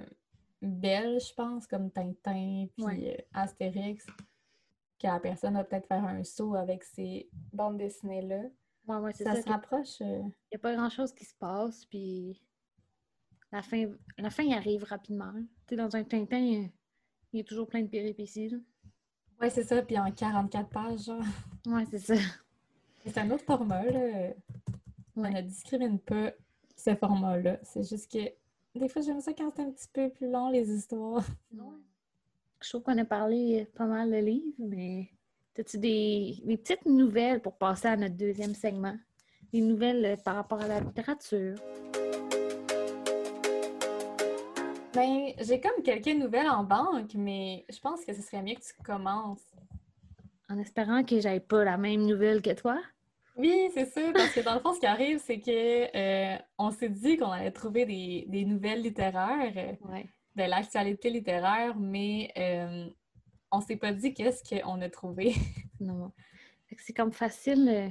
belge, je pense, comme Tintin puis euh, Astérix, que la personne va peut-être faire un saut avec ces bandes dessinées-là. ça, se rapproche. Il n'y a pas grand-chose qui se passe, puis la fin, la fin arrive rapidement. Tu sais, dans un Tintin, il y, a, toujours plein de péripéties. Oui, c'est ça, puis en 44 pages, genre. Oui, c'est ça. C'est un autre format, là. On ne discrimine pas ce format-là. C'est juste que des fois, j'aime ça quand c'est un petit peu plus long, les histoires. Je trouve qu'on a parlé pas mal de livres, mais as-tu des, petites nouvelles pour passer à notre deuxième segment? Des nouvelles euh, par rapport à la littérature? Ben, j'ai comme quelques nouvelles en banque, mais je pense que ce serait mieux que tu commences. En espérant que j'aille pas la même nouvelle que toi? Oui, c'est ça, parce que dans le fond, ce qui arrive, c'est que euh, on s'est dit qu'on allait trouver des, nouvelles littéraires. Ouais de l'actualité littéraire, mais euh, on s'est pas dit qu'est-ce qu'on a trouvé. non. C'est comme facile. Euh,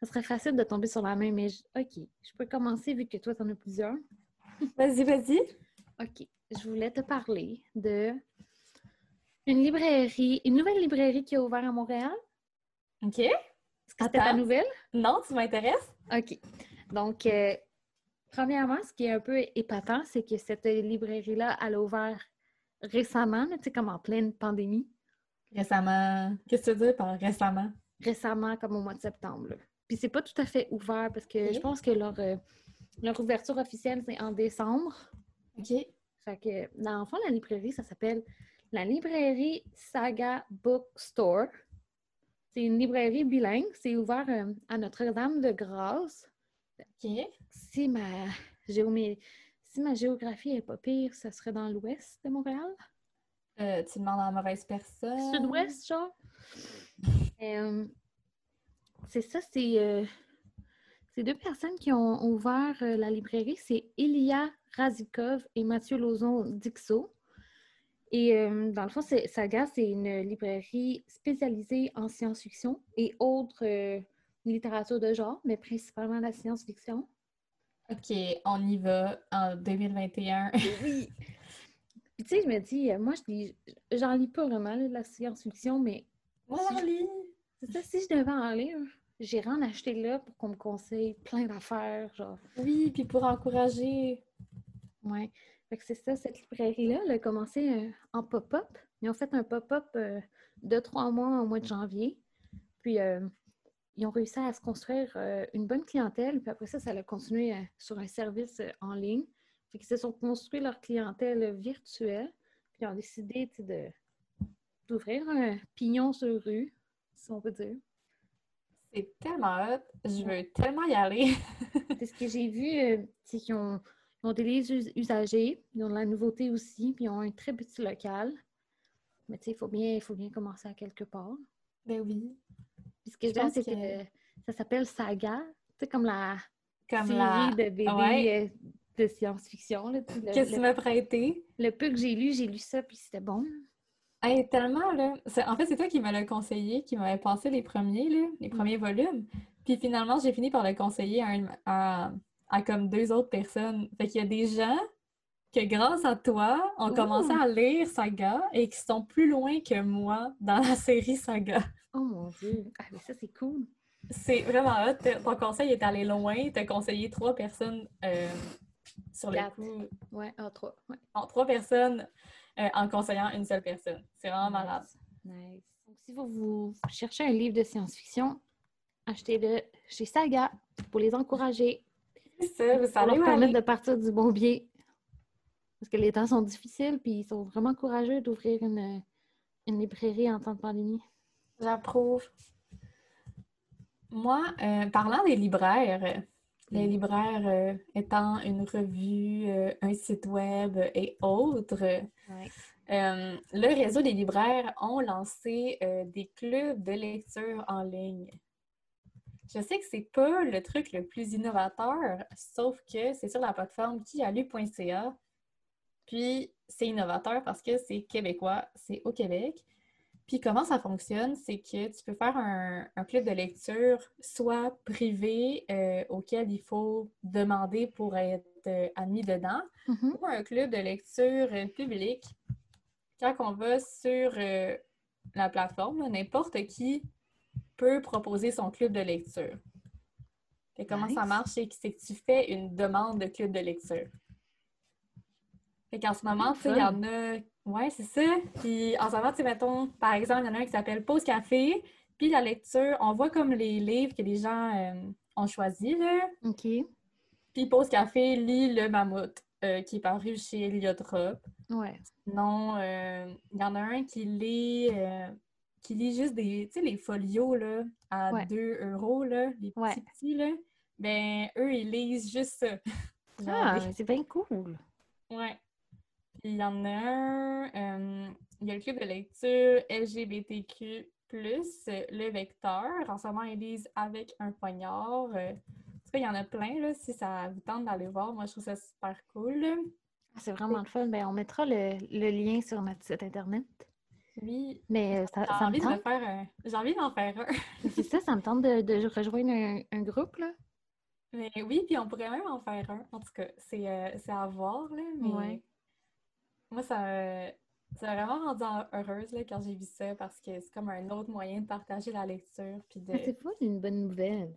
ça serait facile de tomber sur la main, mais OK, je peux commencer vu que toi, tu en as plusieurs. Vas-y, vas-y. OK. Je voulais te parler de une librairie, une nouvelle librairie qui a ouvert à Montréal. OK. Que c'était ta nouvelle? Non, tu m'intéresses. OK. Donc, euh, Premièrement, ce qui est un peu épatant, c'est que cette librairie-là, elle a ouvert récemment, tu sais, comme en pleine pandémie. Récemment. Qu'est-ce que tu veux dire par récemment? Récemment, comme au mois de septembre. Puis c'est pas tout à fait ouvert parce que je pense que leur, euh, leur ouverture officielle, c'est en décembre. OK. Fait que, dans le fond, la librairie, ça s'appelle la librairie Saga Bookstore. C'est une librairie bilingue. C'est ouvert euh, à Notre-Dame de Grâce. OK si ma, si ma géographie n'est pas pire, ça serait dans l'ouest de Montréal. Euh, tu demandes à la mauvaise personne. Sud-ouest, genre. Euh, c'est ça, c'est deux personnes qui ont ouvert la librairie. C'est Ilia Razikov et Mathieu Lozon-Dixot. Et dans le fond, Saga, c'est une librairie spécialisée en science-fiction et autres littérature de genre, mais principalement la science-fiction. OK, on y va en 2021. oui. Puis tu sais, je me dis, euh, moi, je lis, j'en lis pas vraiment là, de la science-fiction, mais Moi, Si j'en je- lis. c'est ça, si je devais en lire, j'irais en acheter là pour qu'on me conseille plein d'affaires, genre. Oui, puis pour encourager. Ouais. C'est ça, cette librairie-là, elle a commencé euh, en pop-up. Ils ont fait un pop-up euh, de trois mois au mois de janvier. Puis, euh, ils ont réussi à se construire une bonne clientèle. Puis après ça, ça a continué sur un service en ligne. Fait qu'ils se sont construits leur clientèle virtuelle. Puis, ils ont décidé de, d'ouvrir un pignon sur rue, si on peut dire. C'est tellement hot. Je veux tellement y aller. C'est ce que j'ai vu, c'est qu'ils ont, ils ont des livres us- usagés, ils ont de la nouveauté aussi, puis ils ont un très petit local. Mais tu sais, il faut bien, faut bien commencer à quelque part. Ben oui. Puis ce que Je j'aime, c'est que... que- ça s'appelle Saga, tu sais, comme la Comme série la. de BD Ouais. euh, de science-fiction. Qu'est-ce que tu m'as prêté? le peu que j'ai lu, j'ai lu ça, puis c'était bon. Hey, tellement, là. En fait, c'est toi qui me l'as conseillé, qui m'avait passé les premiers, là, les premiers volumes. Puis finalement, j'ai fini par le conseiller à, un- à- à comme deux autres personnes. Fait qu'il y a des gens que, grâce à toi, ont commencé à lire Saga et qui sont plus loin que moi dans la série Saga. Oh mon Dieu! Ah, mais ça, c'est cool! C'est vraiment hot. Ton conseil est allé loin. Tu as conseillé trois personnes euh, sur le Quatre. coup. Ouais, ah, trois. Ouais. Non, trois personnes euh, en conseillant une seule personne. C'est vraiment malade. Nice. Donc, si vous, vous cherchez un livre de science-fiction, achetez-le chez Saga pour les encourager. Ça, vous Ça leur permettre de partir du bon pied. Parce que les temps sont difficiles, puis ils sont vraiment courageux d'ouvrir une, une librairie en temps de pandémie. J'approuve. Moi, euh, parlant des libraires, les Mm. libraires euh, étant une revue, euh, un site web et autres, le réseau des libraires ont lancé des clubs de lecture en ligne. Je sais que c'est pas le truc le plus innovateur, sauf que c'est sur la plateforme kialu.ca. Puis c'est innovateur parce que c'est québécois, c'est au Québec. Puis comment ça fonctionne, c'est que tu peux faire un, un club de lecture soit privé euh, auquel il faut demander pour être euh, admis dedans, Mhm. ou un club de lecture euh, public. Quand on va sur la plateforme, n'importe qui peut proposer son club de lecture. Et comment ça marche, c'est que tu fais une demande de club de lecture. Fait qu'en ce moment, tu sais, il y en a. Ouais, c'est ça. Puis en ce moment, tu sais, mettons, par exemple, il y en a un qui s'appelle Pause Café. Puis la lecture, on voit comme les livres que les gens euh, ont choisis, là. OK. Puis Pause Café lit Le Mammouth, euh, qui est paru chez Eliotrop. Ouais. Non, euh, il y en a un qui lit, qui lit juste des, tu sais, les folios, là, à Ouais. 2 euros, là, les petits Ouais. petits, là. Ben, eux, ils lisent juste ça. Genre Ah, des- c'est bien cool. Ouais. Il y en a un, euh, il y a le club de lecture LGBTQ+, euh, le vecteur. En ce moment, ils lisent avec un poignard. euh. En tout cas, il y en a plein, là, si ça vous tente d'aller voir. Moi, je trouve ça super cool. Ah, C'est vraiment le fun. Ben, on mettra le, le lien sur notre site Internet. Oui, Mais euh, ça, j'ai ça me envie de me tente. faire un- J'ai envie d'en faire un. C'est ça, ça me tente de, de rejoindre un, un groupe, là. Mais oui, puis on pourrait même en faire un. En tout cas, c'est euh, c'est à voir, là, mais Ouais. moi, ça m'a ça m'a vraiment rendu en- heureuse là, quand j'ai vu ça parce que c'est comme un autre moyen de partager la lecture. Puis de... C'est pas une bonne nouvelle.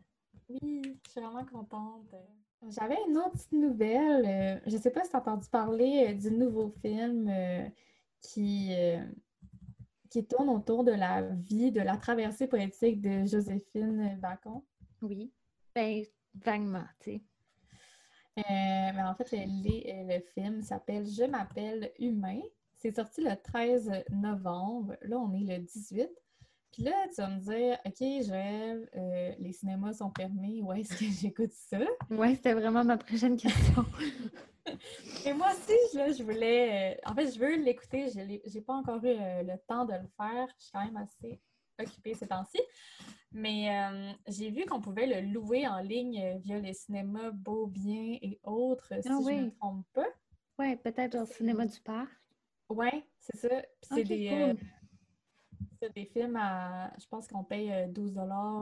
Oui, je suis vraiment contente. J'avais une autre petite nouvelle. euh, je sais pas si tu as entendu parler du nouveau film qui, qui tourne autour de la vie, de la traversée poétique de Joséphine Bacon? Oui. Ben, vaguement, tu sais. Euh, mais en fait, le, euh, le film s'appelle Je m'appelle Humain. C'est sorti le 13 novembre. Là, on est le 18. Puis là, tu vas me dire, OK, Joël, euh, les cinémas sont fermés. Où est-ce que j'écoute ça? Ouais, c'était vraiment ma prochaine question. Et moi aussi, je- là, je voulais. euh, en fait, je veux l'écouter. Je j'ai pas encore eu euh, le temps de le faire. Je suis quand même assez occupée ces temps-ci. Mais euh, j'ai vu qu'on pouvait le louer en ligne via les cinémas Beau Bien et autres, si Ah je me oui. trompe pas. Ouais, peut-être au cinéma du parc. Ouais, c'est ça. Puis c'est des, cool. euh, c'est des films à. Je pense qu'on paye euh, 12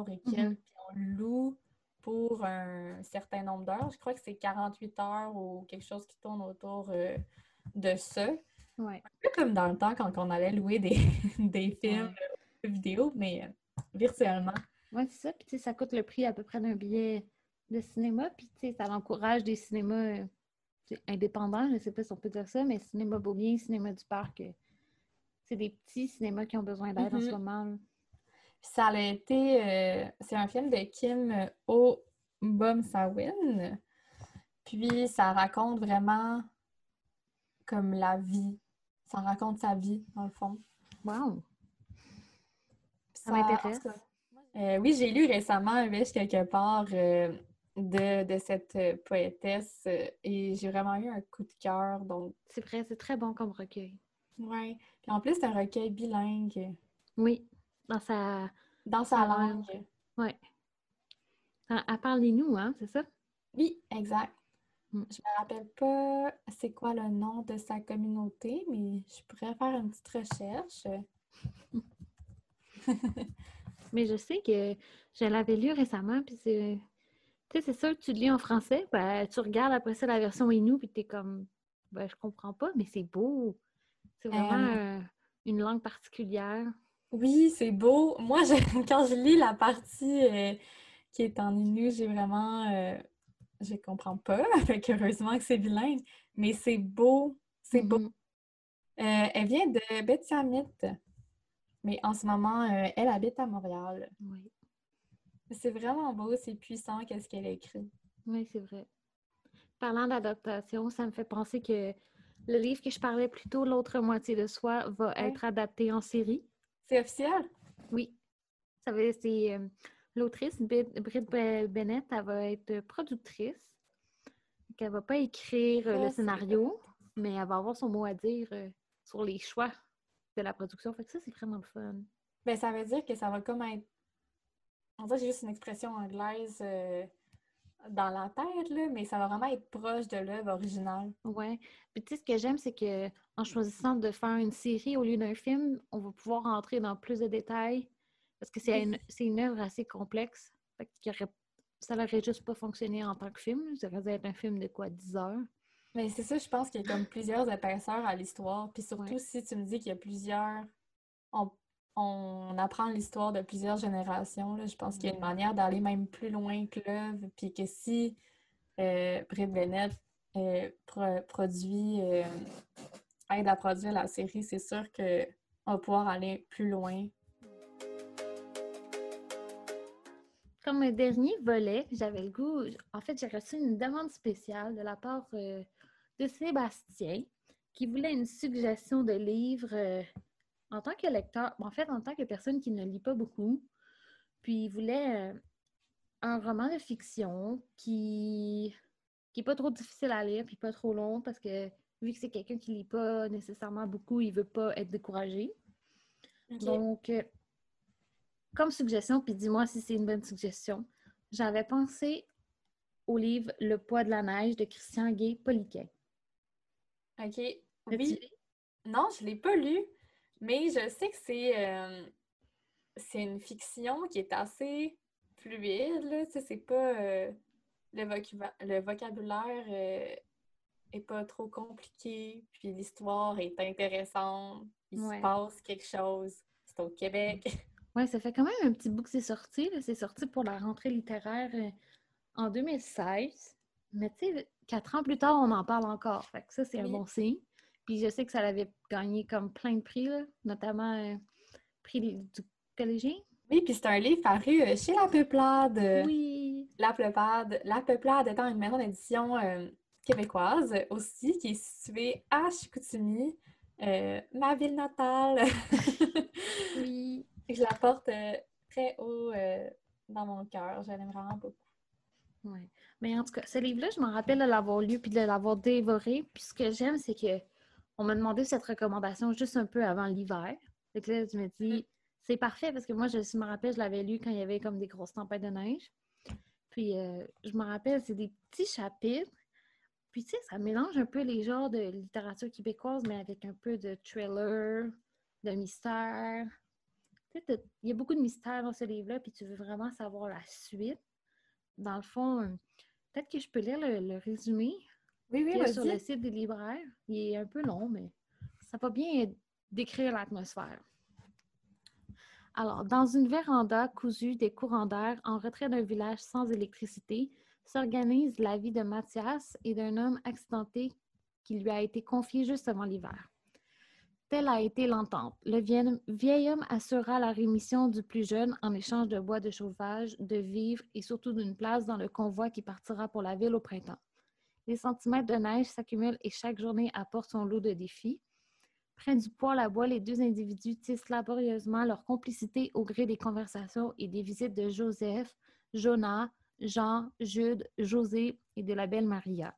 et quelques, Mhm. puis on loue pour un certain nombre d'heures. Je crois que c'est 48 heures ou quelque chose qui tourne autour euh, de ça. Ouais. Un peu comme dans le temps quand on allait louer des, des films euh, vidéo, mais euh, virtuellement. Oui, c'est ça. Puis, ça coûte le prix à peu près d'un billet de cinéma. Puis, ça encourage des cinémas indépendants, je ne sais pas si on peut dire ça, mais cinéma Beaubien, cinéma du parc, c'est des petits cinémas qui ont besoin d'aide en ce moment. là. Ça a été. euh, c'est un film de Kim O. Bom Sawin. Puis ça raconte vraiment comme la vie. Ça raconte sa vie, dans le fond. Wow! Puis Ça m'intéresse. euh, oui, j'ai lu récemment un vêche quelque part euh, de, de cette euh, poétesse et j'ai vraiment eu un coup de cœur. Donc, C'est vrai, c'est très bon comme recueil. ouais. Puis en plus, c'est un recueil bilingue Oui, dans sa... dans sa langue. Ouais. À, à parler-nous, hein, c'est ça? Oui, exact. Mm. Je me rappelle pas c'est quoi le nom de sa communauté, mais je pourrais faire une petite recherche. Mais je sais que je l'avais lu récemment, puis c'est... Tu sais, c'est sûr que tu le lis en français, ben, tu regardes après ça la version Inou, puis t'es comme... Ben, je comprends pas, mais c'est beau! C'est vraiment euh, une langue particulière. Oui, c'est beau. Moi, je- quand je lis la partie euh, qui est en Innu, j'ai vraiment... euh, je comprends pas, fait heureusement que c'est bilingue, mais c'est beau. C'est beau. Mhm. Euh, elle vient de Betsamit, mais en ce moment, elle habite à Montréal. Oui, C'est vraiment beau, c'est puissant, qu'est-ce qu'elle écrit. oui, c'est vrai. Parlant d'adaptation, ça me fait penser que le livre que je parlais plus tôt, L'autre moitié de soi, va Ouais. être adapté en série. C'est officiel? Oui. Ça veut c'est euh, l'autrice Brit Britt Be- Bennett, elle va être productrice. Elle va pas écrire euh, le scénario, mais elle va avoir son mot à dire euh, sur les choix de la production. Fait que ça, c'est vraiment le fun. Ben, ça veut dire que ça va comme être. On dirait que j'ai juste une expression anglaise dans la tête, là, mais ça va vraiment être proche de l'œuvre originale. Ouais. Puis tu sais, ce que j'aime, c'est que en choisissant de faire une série au lieu d'un film, on va pouvoir rentrer dans plus de détails parce que c'est Oui. une, une œuvre assez complexe. Fait aurait- ça n'aurait juste pas fonctionné en tant que film. Ça aurait dû être un film de quoi, 10 heures? Mais c'est ça, je pense qu'il y a comme plusieurs épaisseurs à l'histoire. Puis surtout, Ouais. si tu me dis qu'il y a plusieurs. On, on apprend l'histoire de plusieurs générations. là. Je pense qu'il y a une Ouais. manière d'aller même plus loin que l'œuvre. Puis que si euh, Britt Bennett euh, pro- produit, euh, aide à produire la série, c'est sûr qu'on va pouvoir aller plus loin. Comme un dernier volet, j'avais le goût. En fait, j'ai reçu une demande spéciale de la part euh, de Sébastien qui voulait une suggestion de livre en tant que lecteur, en fait, en tant que personne qui ne lit pas beaucoup. Puis il voulait euh, un roman de fiction qui qui est pas trop difficile à lire puis pas trop long parce que vu que c'est quelqu'un qui lit pas nécessairement beaucoup, il veut pas être découragé. Donc, euh, comme suggestion, puis dis-moi si c'est une bonne suggestion, j'avais pensé au livre Le poids de la neige de Christian Gay Poliquin. OK. Oui. Non, je ne l'ai pas lu, mais je sais que c'est euh, c'est une fiction qui est assez fluide, c'est pas... euh, le, vocabulaire euh, est pas trop compliqué, puis l'histoire est intéressante. Il Ouais. se passe quelque chose. C'est au Québec. Ouais, ça fait quand même un petit bout que c'est sorti. là. C'est sorti pour la rentrée littéraire euh, en 2016. Mais tu sais, quatre ans plus tard, on en parle encore. Fait que ça, c'est un Oui. bon signe. Puis je sais que ça l'avait gagné comme plein de prix, là, notamment euh, prix du collégien. Oui, puis c'est un livre paru euh, chez La Peuplade. Oui. La Peuplade, La Peuplade étant une maison d'édition euh, québécoise aussi, qui est située à Chicoutimi, ma ville natale. Oui. Je la porte très haut dans mon cœur. Je l'aime vraiment beaucoup. Ouais. Mais en tout cas, ce livre-là, je m'en rappelle de l'avoir lu puis de l'avoir dévoré. Puis ce que j'aime, c'est que on m'a demandé cette recommandation juste un peu avant l'hiver. Fait que là, je me dis, c'est parfait parce que moi, je, me rappelle, je l'avais lu quand il y avait comme des grosses tempêtes de neige. Puis euh, je me rappelle, c'est des petits chapitres. Puis tu sais, ça mélange un peu les genres de littérature québécoise, mais avec un peu de thriller, de mystère. Tu sais, il y a beaucoup de mystère dans ce livre-là, puis tu veux vraiment savoir la suite dans le fond, euh, peut-être que je peux lire le résumé Oui, oui, sur le site des libraires. Il est un peu long, mais ça va bien décrire l'atmosphère. Alors, dans une véranda cousue des courants d'air en retrait d'un village sans électricité, s'organise la vie de Mathias et d'un homme accidenté qui lui a été confié juste avant l'hiver. Telle a été l'entente. Le vieil homme assurera la rémission du plus jeune en échange de bois de chauffage, de vivres et surtout d'une place dans le convoi qui partira pour la ville au printemps. Les centimètres de neige s'accumulent et chaque journée apporte son lot de défis. Près du poêle à bois, les deux individus tissent laborieusement leur complicité au gré des conversations et des visites de Joseph, Jonah, Jean, Jude, José et de la belle Maria.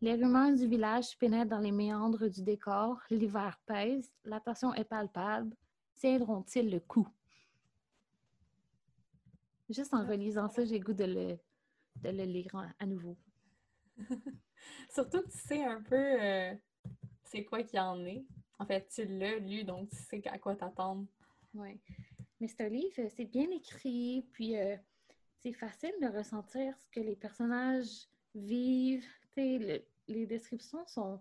Les rumeurs du village pénètrent dans les méandres du décor, l'hiver pèse, la passion est palpable. Tiendront-ils le coup? Juste en relisant ça, j'ai goût de le lire à nouveau. Surtout que tu sais un peu euh, c'est quoi qu'il y en est. En fait, tu l'as lu, donc tu sais à quoi t'attendre. Oui. Mais c'est un livre, c'est bien écrit, puis euh, c'est facile de ressentir ce que les personnages vivent. les descriptions sont,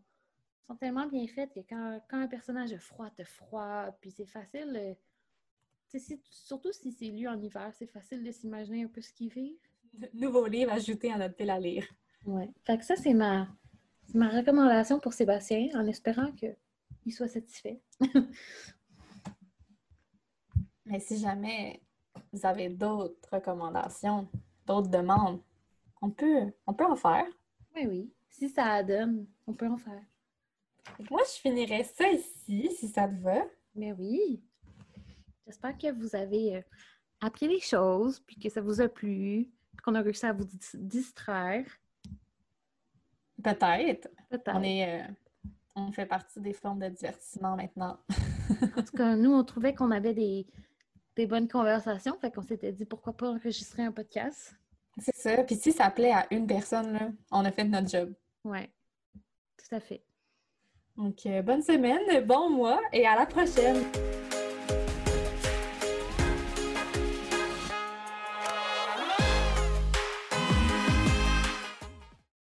sont tellement bien faites que quand, un personnage est froid, t'es froid, puis c'est facile. Euh, surtout si c'est lu en hiver, c'est facile de s'imaginer un peu ce qu'ils vivent. Nouveau livre ajouté à notre pile à lire. Oui. Fait que ça, c'est ma, ma recommandation pour Sébastien, en espérant qu'il soit satisfait. Mais si jamais vous avez d'autres recommandations, d'autres demandes, on peut, on peut en faire. Oui, oui. Si ça donne, on peut en faire. Moi, je finirais ça ici, si ça te va. Mais oui. J'espère que vous avez euh, appris des choses, puis que ça vous a plu, qu'on a réussi à vous distraire. Peut-être. On, est, euh, on fait partie des formes de divertissement maintenant. en tout cas, nous, on trouvait qu'on avait des, bonnes conversations, fait qu'on s'était dit pourquoi pas enregistrer un podcast. C'est ça. Puis si ça plaît à une personne, on a fait notre job. Oui, tout à fait. Donc, euh, bonne semaine, bon mois et à la prochaine!